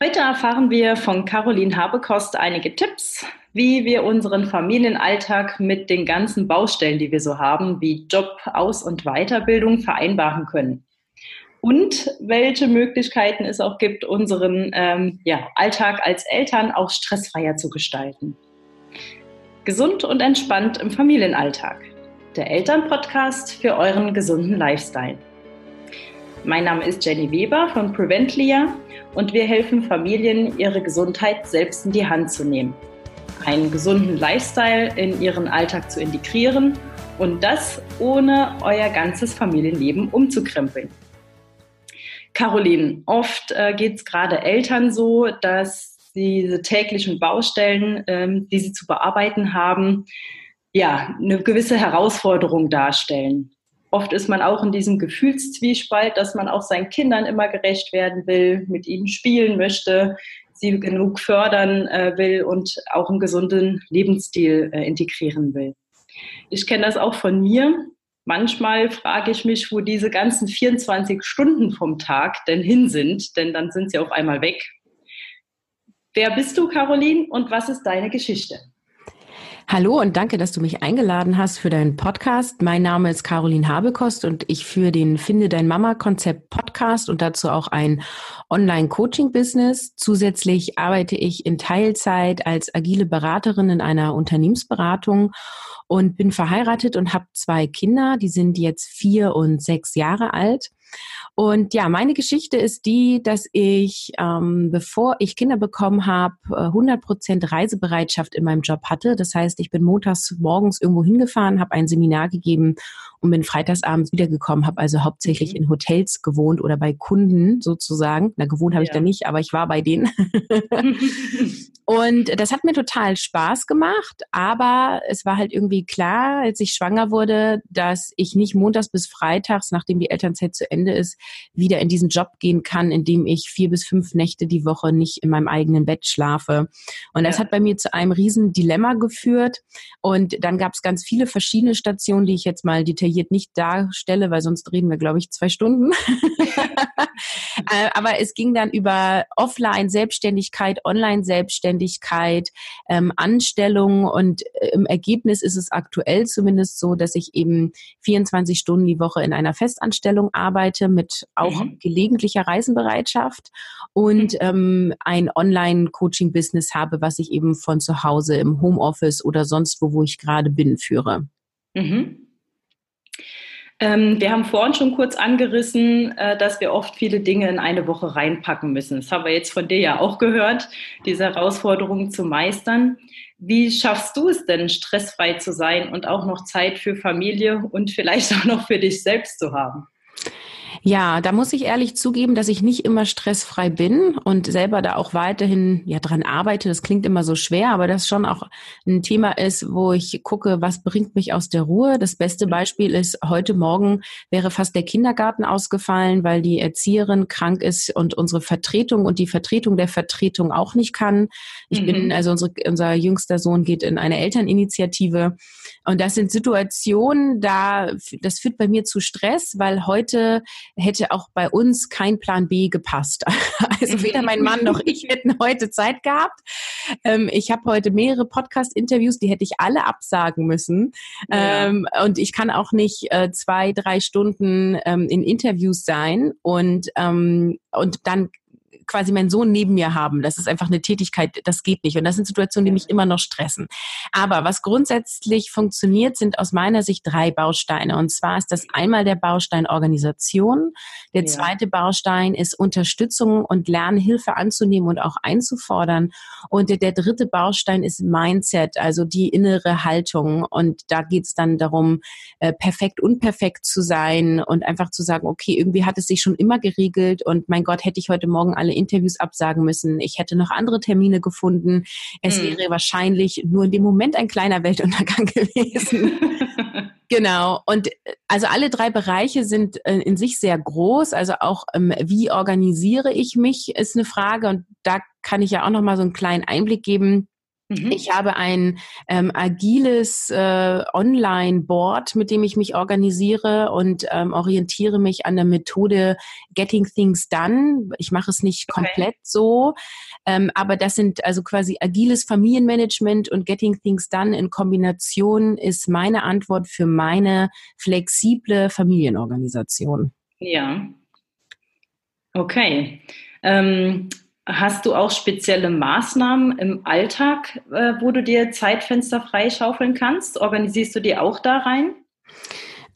Heute erfahren wir von Caroline Habekost einige Tipps, wie wir unseren Familienalltag mit den ganzen Baustellen, die wir so haben, wie Job, Aus- und Weiterbildung vereinbaren können. Und welche Möglichkeiten es auch gibt, unseren ähm, ja, Alltag als Eltern auch stressfreier zu gestalten. Gesund und entspannt im Familienalltag. Der Elternpodcast für euren gesunden Lifestyle. Mein Name ist Jenny Weber von Preventlia und wir helfen Familien, ihre Gesundheit selbst in die Hand zu nehmen, einen gesunden Lifestyle in ihren Alltag zu integrieren und das ohne euer ganzes Familienleben umzukrempeln. Caroline, oft äh, geht es gerade Eltern so, dass diese täglichen Baustellen, ähm, die sie zu bearbeiten haben, ja, eine gewisse Herausforderung darstellen. Oft ist man auch in diesem Gefühlszwiespalt, dass man auch seinen Kindern immer gerecht werden will, mit ihnen spielen möchte, sie genug fördern äh, will und auch einen gesunden Lebensstil äh, integrieren will. Ich kenne das auch von mir. Manchmal frage ich mich, wo diese ganzen 24 Stunden vom Tag denn hin sind, denn dann sind sie auf einmal weg. Wer bist du, Caroline, und was ist deine Geschichte? Hallo und danke, dass du mich eingeladen hast für deinen Podcast. Mein Name ist Caroline Habekost und ich führe den Finde dein Mama Konzept Podcast und dazu auch ein Online Coaching Business. Zusätzlich arbeite ich in Teilzeit als agile Beraterin in einer Unternehmensberatung und bin verheiratet und habe zwei Kinder, die sind jetzt vier und sechs Jahre alt. Und ja, meine Geschichte ist die, dass ich, ähm, bevor ich Kinder bekommen habe, 100 Prozent Reisebereitschaft in meinem Job hatte. Das heißt, ich bin montags morgens irgendwo hingefahren, habe ein Seminar gegeben und bin freitagsabends wiedergekommen, habe also hauptsächlich mhm. in Hotels gewohnt oder bei Kunden sozusagen. Na, gewohnt habe ja. ich da nicht, aber ich war bei denen. und das hat mir total Spaß gemacht, aber es war halt irgendwie klar, als ich schwanger wurde, dass ich nicht montags bis freitags, nachdem die Elternzeit zu Ende ist, wieder in diesen Job gehen kann, in dem ich vier bis fünf Nächte die Woche nicht in meinem eigenen Bett schlafe. Und das ja. hat bei mir zu einem riesen Dilemma geführt. Und dann gab es ganz viele verschiedene Stationen, die ich jetzt mal detailliert detailliert nicht darstelle, weil sonst reden wir, glaube ich, zwei Stunden. Äh, aber es ging dann über Offline-Selbstständigkeit, Online-Selbstständigkeit, ähm, Anstellung und äh, im Ergebnis ist es aktuell zumindest so, dass ich eben 24 Stunden die Woche in einer Festanstellung arbeite mit auch mhm. gelegentlicher Reisenbereitschaft und mhm. ähm, ein Online-Coaching-Business habe, was ich eben von zu Hause im Homeoffice oder sonst wo, wo ich gerade bin, führe. Mhm. Ähm, wir haben vorhin schon kurz angerissen, äh, dass wir oft viele Dinge in eine Woche reinpacken müssen. Das haben wir jetzt von dir ja auch gehört, diese Herausforderungen zu meistern. Wie schaffst du es denn, stressfrei zu sein und auch noch Zeit für Familie und vielleicht auch noch für dich selbst zu haben? Ja, da muss ich ehrlich zugeben, dass ich nicht immer stressfrei bin und selber da auch weiterhin ja dran arbeite. Das klingt immer so schwer, aber das schon auch ein Thema ist, wo ich gucke, was bringt mich aus der Ruhe. Das beste mhm. Beispiel ist, heute Morgen wäre fast der Kindergarten ausgefallen, weil die Erzieherin krank ist und unsere Vertretung und die Vertretung der Vertretung auch nicht kann. Ich mhm. bin, also unsere, unser jüngster Sohn geht in eine Elterninitiative. Und das sind Situationen, da, das führt bei mir zu Stress, weil heute hätte auch bei uns kein Plan B gepasst. Also weder mein Mann noch ich hätten heute Zeit gehabt. Ähm, ich habe heute mehrere Podcast-Interviews, die hätte ich alle absagen müssen. Ja. Ähm, und ich kann auch nicht äh, zwei, drei Stunden ähm, in Interviews sein und, ähm, und dann quasi meinen Sohn neben mir haben. Das ist einfach eine Tätigkeit, das geht nicht. Und das sind Situationen, die mich immer noch stressen. Aber was grundsätzlich funktioniert, sind aus meiner Sicht drei Bausteine. Und zwar ist das einmal der Baustein Organisation. Der ja. zweite Baustein ist Unterstützung und Lernhilfe anzunehmen und auch einzufordern. Und der, der dritte Baustein ist Mindset, also die innere Haltung. Und da geht es dann darum, äh, perfekt, unperfekt zu sein und einfach zu sagen, okay, irgendwie hat es sich schon immer geregelt und mein Gott, hätte ich heute Morgen alle Interviews absagen müssen. Ich hätte noch andere Termine gefunden. Es hm. wäre wahrscheinlich nur in dem Moment ein kleiner Weltuntergang gewesen. Genau. Und also alle drei Bereiche sind äh, in sich sehr groß. Also auch, ähm, wie organisiere ich mich, ist eine Frage. Und da kann ich ja auch noch mal so einen kleinen Einblick geben. Mhm. Ich habe ein ähm, agiles äh, Online-Board, mit dem ich mich organisiere und ähm, orientiere mich an der Methode Getting Things Done. Ich mache es nicht okay. komplett so, ähm, aber das sind also quasi agiles Familienmanagement und Getting Things Done in Kombination ist meine Antwort für meine flexible Familienorganisation. Ja. Okay. Ähm, Hast du auch spezielle Maßnahmen im Alltag, äh, wo du dir Zeitfenster freischaufeln kannst? Organisierst du die auch da rein?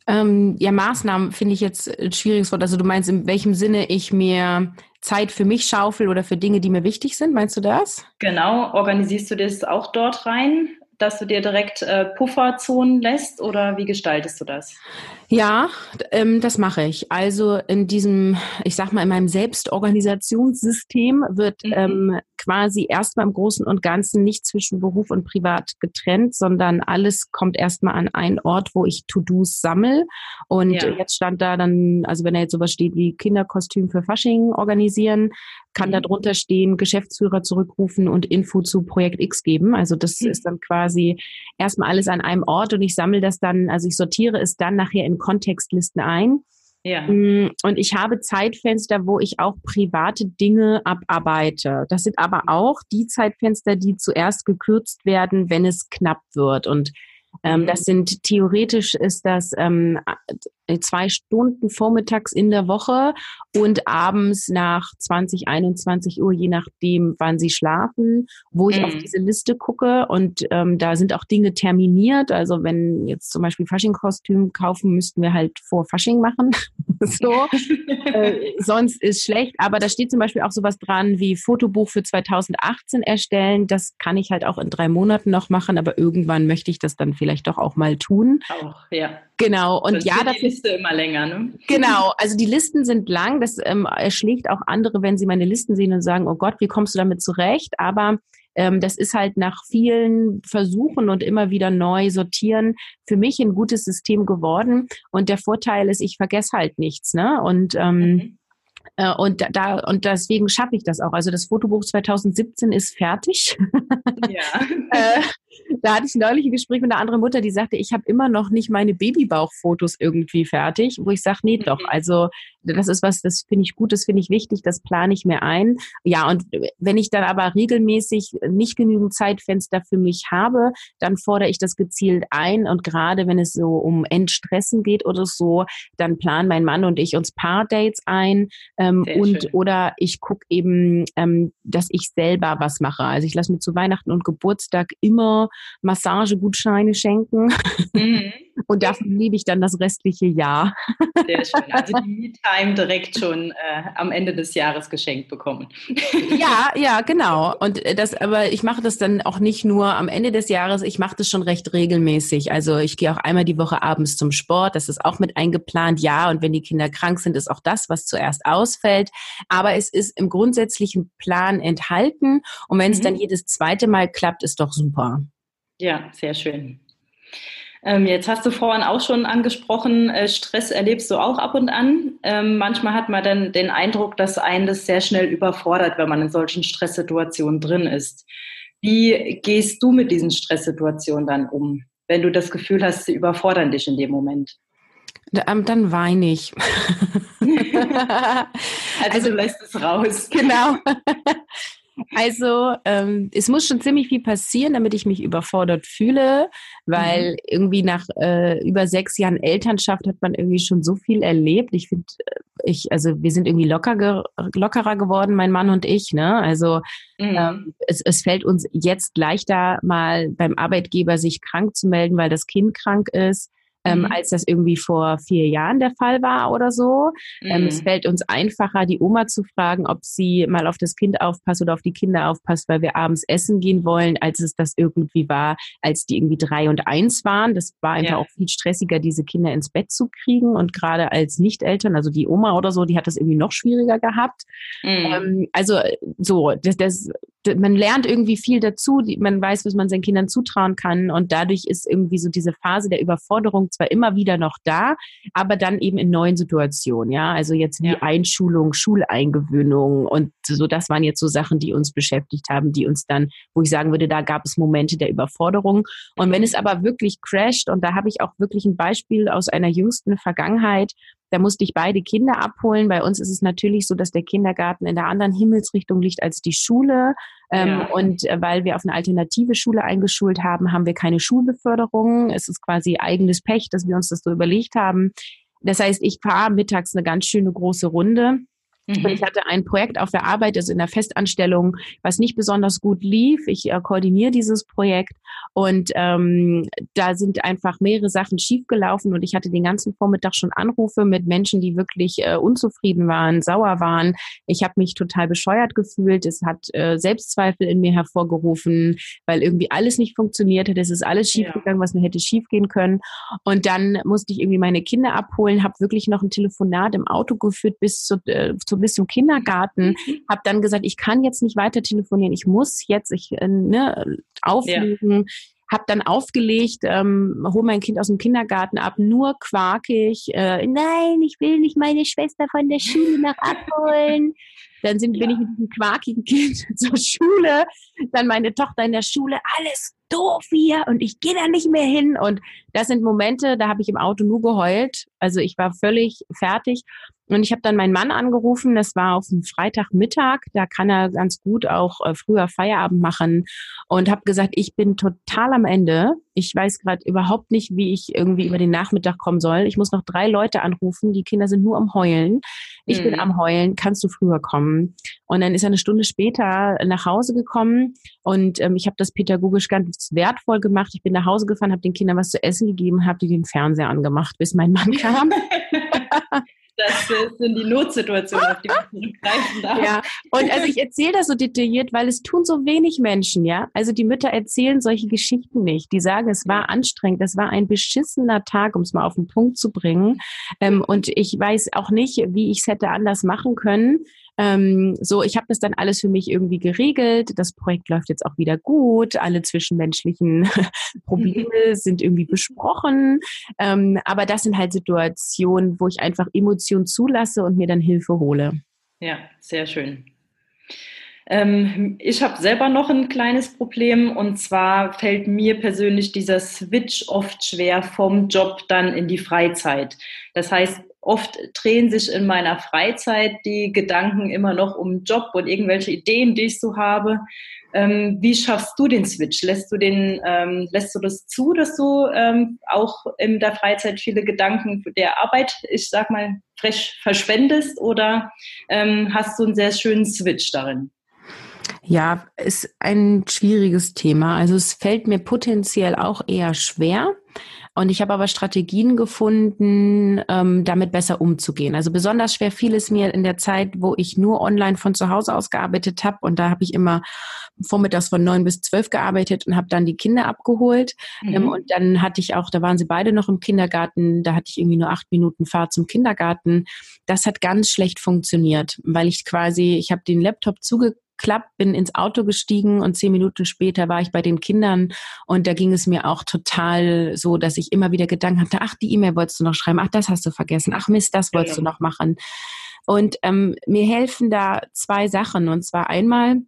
Ähm, ja, Maßnahmen finde ich jetzt ein schwieriges Wort. Also du meinst, in welchem Sinne ich mir Zeit für mich schaufel oder für Dinge, die mir wichtig sind? Meinst du das? Genau. Organisierst du das auch dort rein? dass du dir direkt äh, Pufferzonen lässt oder wie gestaltest du das? Ja, ähm, das mache ich. Also in diesem, ich sag mal, in meinem Selbstorganisationssystem wird mhm. ähm, quasi erstmal im Großen und Ganzen nicht zwischen Beruf und Privat getrennt, sondern alles kommt erstmal an einen Ort, wo ich To-Dos sammel. Und ja. jetzt stand da dann, also wenn da jetzt sowas steht wie Kinderkostüm für Fasching organisieren, kann mhm. da drunter stehen, Geschäftsführer zurückrufen und Info zu Projekt X geben. Also das mhm. ist dann quasi erstmal alles an einem Ort und ich sammle das dann, also ich sortiere es dann nachher in Kontextlisten ein. Ja. Mm, und ich habe Zeitfenster, wo ich auch private Dinge abarbeite. Das sind aber auch die Zeitfenster, die zuerst gekürzt werden, wenn es knapp wird. Und ähm, das mhm. sind theoretisch ist das ähm, zwei Stunden vormittags in der Woche und abends nach 20, 21 Uhr, je nachdem, wann sie schlafen, wo ich mhm. auf diese Liste gucke. Und ähm, da sind auch Dinge terminiert. Also wenn jetzt zum Beispiel Fasching-Kostüm kaufen, müssten wir halt vor Fasching machen. so. äh, sonst ist schlecht. Aber da steht zum Beispiel auch sowas dran wie Fotobuch für 2018 erstellen. Das kann ich halt auch in drei Monaten noch machen, aber irgendwann möchte ich das dann vielleicht doch auch mal tun. Auch, ja. Genau. Und das ja, dafür Liste immer länger, ne? Genau, also die Listen sind lang. Das ähm, erschlägt auch andere, wenn sie meine Listen sehen und sagen, oh Gott, wie kommst du damit zurecht? Aber ähm, das ist halt nach vielen Versuchen und immer wieder neu sortieren für mich ein gutes System geworden. Und der Vorteil ist, ich vergesse halt nichts, ne? Und ähm, mhm. Äh, und da und deswegen schaffe ich das auch. Also das Fotobuch 2017 ist fertig. Ja. da hatte ich neulich ein Gespräch mit einer anderen Mutter, die sagte, ich habe immer noch nicht meine Babybauchfotos irgendwie fertig, wo ich sage, nee, doch. Mhm. Also das ist was, das finde ich gut, das finde ich wichtig, das plane ich mir ein. Ja, und wenn ich dann aber regelmäßig nicht genügend Zeitfenster für mich habe, dann fordere ich das gezielt ein. Und gerade wenn es so um Entstressen geht oder so, dann planen mein Mann und ich uns Paar-Dates ein. Ähm, und schön. oder ich gucke eben, ähm, dass ich selber was mache. Also ich lasse mir zu Weihnachten und Geburtstag immer Massagegutscheine schenken. Mhm. Und davon liebe ich dann das restliche Jahr. Sehr schön. Also die Me-Time direkt schon äh, am Ende des Jahres geschenkt bekommen. Ja, ja, genau. Und äh, das, aber ich mache das dann auch nicht nur am Ende des Jahres, ich mache das schon recht regelmäßig. Also ich gehe auch einmal die Woche abends zum Sport, das ist auch mit eingeplant, ja. Und wenn die Kinder krank sind, ist auch das, was zuerst ausfällt. Aber es ist im grundsätzlichen Plan enthalten. Und wenn es mhm. dann jedes zweite Mal klappt, ist doch super. Ja, sehr schön. Ähm, jetzt hast du vorhin auch schon angesprochen, äh, Stress erlebst du auch ab und an. Ähm, manchmal hat man dann den Eindruck, dass einen das sehr schnell überfordert, wenn man in solchen Stresssituationen drin ist. Wie gehst du mit diesen Stresssituationen dann um, wenn du das Gefühl hast, sie überfordern dich in dem Moment? Ähm, dann weine ich. also, also du lässt es raus. Genau. Also ähm, es muss schon ziemlich viel passieren, damit ich mich überfordert fühle, weil mhm. irgendwie nach äh, über sechs Jahren Elternschaft hat man irgendwie schon so viel erlebt. Ich finde, äh, ich also wir sind irgendwie locker ge lockerer geworden, mein Mann und ich. Ne? Also mhm. ähm, es, es fällt uns jetzt leichter, mal beim Arbeitgeber sich krank zu melden, weil das Kind krank ist ähm, mhm. als das irgendwie vor vier Jahren der Fall war oder so. Mhm. Ähm, es mhm. fällt uns einfacher, die Oma zu fragen, ob sie mal auf das Kind aufpasst oder auf die Kinder aufpasst, weil wir abends essen gehen wollen, als es das irgendwie war, als die irgendwie drei und eins waren. Das war einfach ja. auch viel stressiger, diese Kinder ins Bett zu kriegen. Und gerade als Nicht-Eltern, also die Oma oder so, die hat das irgendwie noch schwieriger gehabt. Mhm. Ähm, also so, das, das, man lernt irgendwie viel dazu, man weiß, was man seinen Kindern zutrauen kann und dadurch ist irgendwie so diese Phase der Überforderung zwar immer wieder noch da, aber dann eben in neuen Situationen, ja. Also jetzt wie ja. Einschulung, Schuleingewöhnung und so, das waren jetzt so Sachen, die uns beschäftigt haben, die uns dann, wo ich sagen würde, da gab es Momente der Überforderung. Und wenn es aber wirklich crasht, und da habe ich auch wirklich ein Beispiel aus einer jüngsten Vergangenheit, da musste ich beide Kinder abholen. Bei uns ist es natürlich so, dass der Kindergarten in der anderen Himmelsrichtung liegt als die Schule. Ähm, ja. Und äh, weil wir auf eine alternative Schule eingeschult haben, haben wir keine Schulbeförderung. Es ist quasi eigenes Pech, dass wir uns das so überlegt haben. Das heißt, ich fahre mittags eine ganz schöne große Runde Mhm. Ich hatte ein Projekt auf der Arbeit, also in der Festanstellung, was nicht besonders gut lief. Ich äh, koordiniere dieses Projekt und ähm, da sind einfach mehrere Sachen schiefgelaufen und ich hatte den ganzen Vormittag schon Anrufe mit Menschen, die wirklich äh, unzufrieden waren, sauer waren. Ich habe mich total bescheuert gefühlt. Es hat äh, Selbstzweifel in mir hervorgerufen, weil irgendwie alles nicht funktioniert hat. Es ist alles schiefgegangen, ja. was mir hätte schiefgehen können. Und dann musste ich irgendwie meine Kinder abholen, habe wirklich noch ein Telefonat im Auto geführt bis zu, äh, zu bis zum Kindergarten, mhm. habe dann gesagt, ich kann jetzt nicht weiter telefonieren, ich muss jetzt ich äh, ne, auflegen. Ja. Hab dann aufgelegt, ähm, hole mein Kind aus dem Kindergarten ab, nur quakig. Äh, Nein, ich will nicht meine Schwester von der Schule nach abholen. Dann sind, ja. bin ich mit diesem quakigen Kind zur Schule. Dann meine Tochter in der Schule, alles doof hier und ich gehe da nicht mehr hin. Und das sind Momente, da habe ich im Auto nur geheult. Also ich war völlig fertig. Und ich habe dann meinen Mann angerufen, das war auf dem Freitagmittag, da kann er ganz gut auch äh, früher Feierabend machen und habe gesagt, ich bin total am Ende. Ich weiß gerade überhaupt nicht, wie ich irgendwie über den Nachmittag kommen soll. Ich muss noch drei Leute anrufen, die Kinder sind nur am Heulen. Ich mhm. bin am Heulen, kannst du früher kommen? Und dann ist er eine Stunde später nach Hause gekommen und ähm, ich habe das pädagogisch ganz wertvoll gemacht. Ich bin nach Hause gefahren, habe den Kindern was zu essen gegeben, habe die den Fernseher angemacht, bis mein Mann kam. Das sind die Notsituationen, auf die man zurückgreifen darf. Ja, und also ich erzähle das so detailliert, weil es tun so wenig Menschen, ja. Also die Mütter erzählen solche Geschichten nicht. Die sagen, es war anstrengend, es war ein beschissener Tag, um es mal auf den Punkt zu bringen. Ähm, und ich weiß auch nicht, wie ich es hätte anders machen können. Ähm, so, ich habe das dann alles für mich irgendwie geregelt. Das Projekt läuft jetzt auch wieder gut. Alle zwischenmenschlichen Probleme sind irgendwie besprochen. Ähm, aber das sind halt Situationen, wo ich einfach Emotionen zulasse und mir dann Hilfe hole. Ja, sehr schön. Ähm, ich habe selber noch ein kleines Problem und zwar fällt mir persönlich dieser Switch oft schwer vom Job dann in die Freizeit. Das heißt, oft drehen sich in meiner Freizeit die Gedanken immer noch um Job und irgendwelche Ideen, die ich so habe. Ähm, wie schaffst du den Switch? Lässt du den, ähm, lässt du das zu, dass du ähm, auch in der Freizeit viele Gedanken der Arbeit, ich sag mal, frech verschwendest oder ähm, hast du einen sehr schönen Switch darin? Ja, ist ein schwieriges Thema. Also es fällt mir potenziell auch eher schwer. Und ich habe aber Strategien gefunden, ähm, damit besser umzugehen. Also besonders schwer fiel es mir in der Zeit, wo ich nur online von zu Hause aus gearbeitet habe. Und da habe ich immer vormittags von neun bis zwölf gearbeitet und habe dann die Kinder abgeholt. Mhm. Ähm, und dann hatte ich auch, da waren sie beide noch im Kindergarten, da hatte ich irgendwie nur acht Minuten Fahrt zum Kindergarten. Das hat ganz schlecht funktioniert, weil ich quasi, ich habe den Laptop zuge geklappt, bin ins Auto gestiegen und zehn Minuten später war ich bei den Kindern und da ging es mir auch total so, dass ich immer wieder Gedanken hatte, ach, die E-Mail wolltest du noch schreiben, ach, das hast du vergessen, ach Mist, das wolltest genau. du noch machen. Und ähm, mir helfen da zwei Sachen. Und zwar einmal,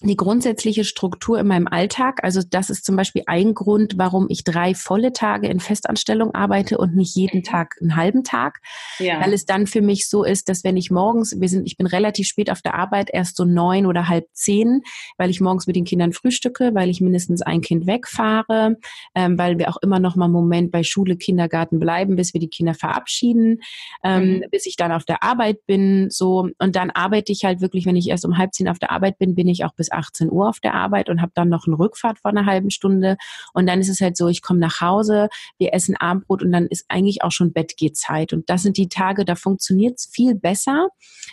die grundsätzliche Struktur in meinem Alltag. Also das ist zum Beispiel ein Grund, warum ich drei volle Tage in Festanstellung arbeite und nicht jeden Tag einen halben Tag. Ja. Weil es dann für mich so ist, dass wenn ich morgens, wir sind, ich bin relativ spät auf der Arbeit, erst so neun oder halb zehn, weil ich morgens mit den Kindern frühstücke, weil ich mindestens ein Kind wegfahre, ähm, weil wir auch immer noch mal einen Moment bei Schule, Kindergarten bleiben, bis wir die Kinder verabschieden, ähm, mhm. bis ich dann auf der Arbeit bin, so. Und dann arbeite ich halt wirklich, wenn ich erst um halb zehn auf der Arbeit bin, bin ich auch bis bis 18 Uhr auf der Arbeit und habe dann noch eine Rückfahrt von einer halben Stunde. Und dann ist es halt so, ich komme nach Hause, wir essen Abendbrot und dann ist eigentlich auch schon Bettgehzeit. Und das sind die Tage, da funktioniert es viel besser,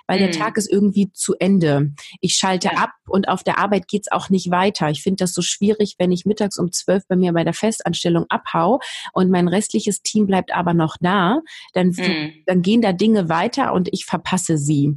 weil mhm. der Tag ist irgendwie zu Ende. Ich schalte ja. ab und auf der Arbeit geht es auch nicht weiter. Ich finde das so schwierig, wenn ich mittags um zwölf bei mir bei der Festanstellung abhau und mein restliches Team bleibt aber noch da, dann, mhm. dann gehen da Dinge weiter und ich verpasse sie.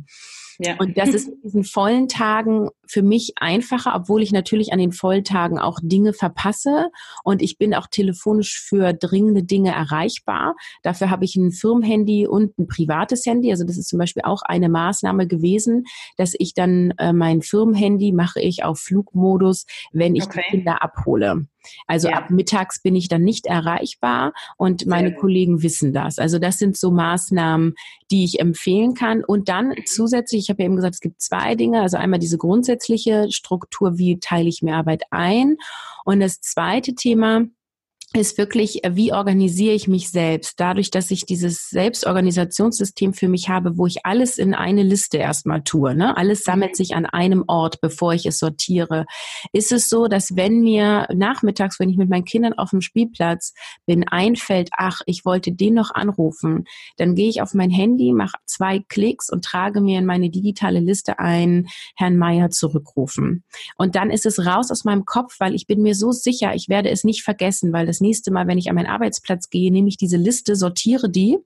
Ja. Und das ist in diesen vollen Tagen für mich einfacher, obwohl ich natürlich an den vollen Tagen auch Dinge verpasse und ich bin auch telefonisch für dringende Dinge erreichbar. Dafür habe ich ein Firmenhandy und ein privates Handy. Also das ist zum Beispiel auch eine Maßnahme gewesen, dass ich dann äh, mein Firmenhandy mache ich auf Flugmodus, wenn ich okay. die Kinder abhole. Also ja. ab mittags bin ich dann nicht erreichbar und meine Kollegen wissen das. Also das sind so Maßnahmen, die ich empfehlen kann. Und dann zusätzlich, ich habe ja eben gesagt, es gibt zwei Dinge. Also einmal diese grundsätzliche Struktur, wie teile ich mir Arbeit ein? Und das zweite Thema, ist wirklich, äh, wie organisiere ich mich selbst? Dadurch, dass ich dieses Selbstorganisationssystem für mich habe, wo ich alles in eine Liste erstmal tue. Ne? Alles sammelt sich an einem Ort, bevor ich es sortiere. Ist es so, dass wenn mir nachmittags, wenn ich mit meinen Kindern auf dem Spielplatz bin, einfällt, ach, ich wollte den noch anrufen, dann gehe ich auf mein Handy, mache zwei Klicks und trage mir in meine digitale Liste ein, Herrn Meier zurückrufen. Und dann ist es raus aus meinem Kopf, weil ich bin mir so sicher, ich werde es nicht vergessen, weil das das nächste Mal, wenn ich an meinen Arbeitsplatz gehe, nehme ich diese Liste, sortiere die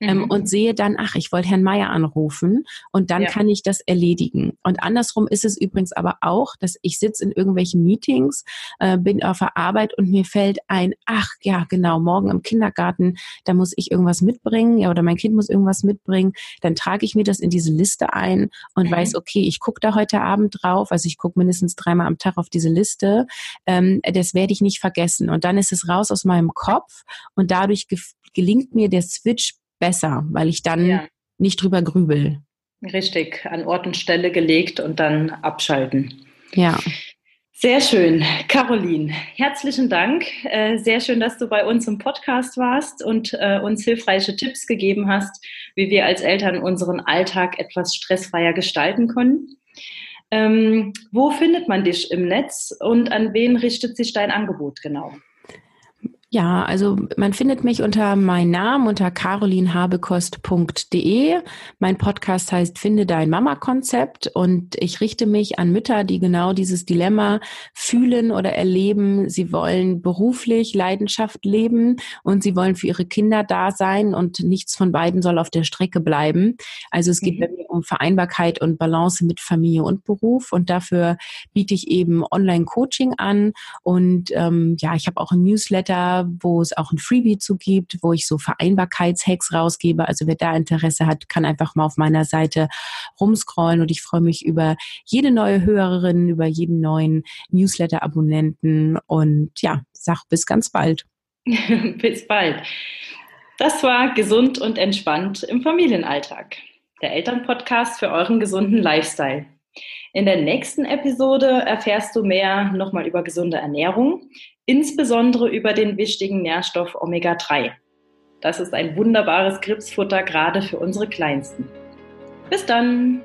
ähm, mhm. und sehe dann, ach, ich wollte Herrn Meier anrufen und dann ja. kann ich das erledigen. Und andersrum ist es übrigens aber auch, dass ich sitze in irgendwelchen Meetings, äh, bin auf der Arbeit und mir fällt ein, ach ja, genau, morgen im Kindergarten, da muss ich irgendwas mitbringen, ja, oder mein Kind muss irgendwas mitbringen, dann trage ich mir das in diese Liste ein und mhm. weiß, okay, ich gucke da heute Abend drauf, also ich gucke mindestens dreimal am Tag auf diese Liste, ähm, das werde ich nicht vergessen. Und dann ist es raus raus aus meinem Kopf und dadurch gelingt mir der Switch besser, weil ich dann ja. nicht drüber grübel. Richtig, an Ort und Stelle gelegt und dann abschalten. Ja. Sehr schön. Caroline, herzlichen Dank. Äh, sehr schön, dass du bei uns im Podcast warst und äh, uns hilfreiche Tipps gegeben hast, wie wir als Eltern unseren Alltag etwas stressfreier gestalten können. Ähm, wo findet man dich im Netz und an wen richtet sich dein Angebot genau? Ja, also man findet mich unter meinem Namen unter carolinhabekost.de. Mein Podcast heißt Finde dein Mama-Konzept und ich richte mich an Mütter, die genau dieses Dilemma fühlen oder erleben. Sie wollen beruflich Leidenschaft leben und sie wollen für ihre Kinder da sein und nichts von beiden soll auf der Strecke bleiben. Also es geht mhm. bei mir um Vereinbarkeit und Balance mit Familie und Beruf und dafür biete ich eben Online-Coaching an und ähm, ja, ich habe auch ein Newsletter wo es auch ein Freebie zu gibt, wo ich so Vereinbarkeitshacks rausgebe. Also wer da Interesse hat, kann einfach mal auf meiner Seite rumscrollen und ich freue mich über jede neue Hörerin, über jeden neuen Newsletter-Abonnenten und ja, sag bis ganz bald. bis bald. Das war gesund und entspannt im Familienalltag. Der Elternpodcast für euren gesunden Lifestyle. In der nächsten Episode erfährst du mehr nochmal über gesunde Ernährung, insbesondere über den wichtigen Nährstoff Omega-3. Das ist ein wunderbares Gripsfutter gerade für unsere Kleinsten. Bis dann!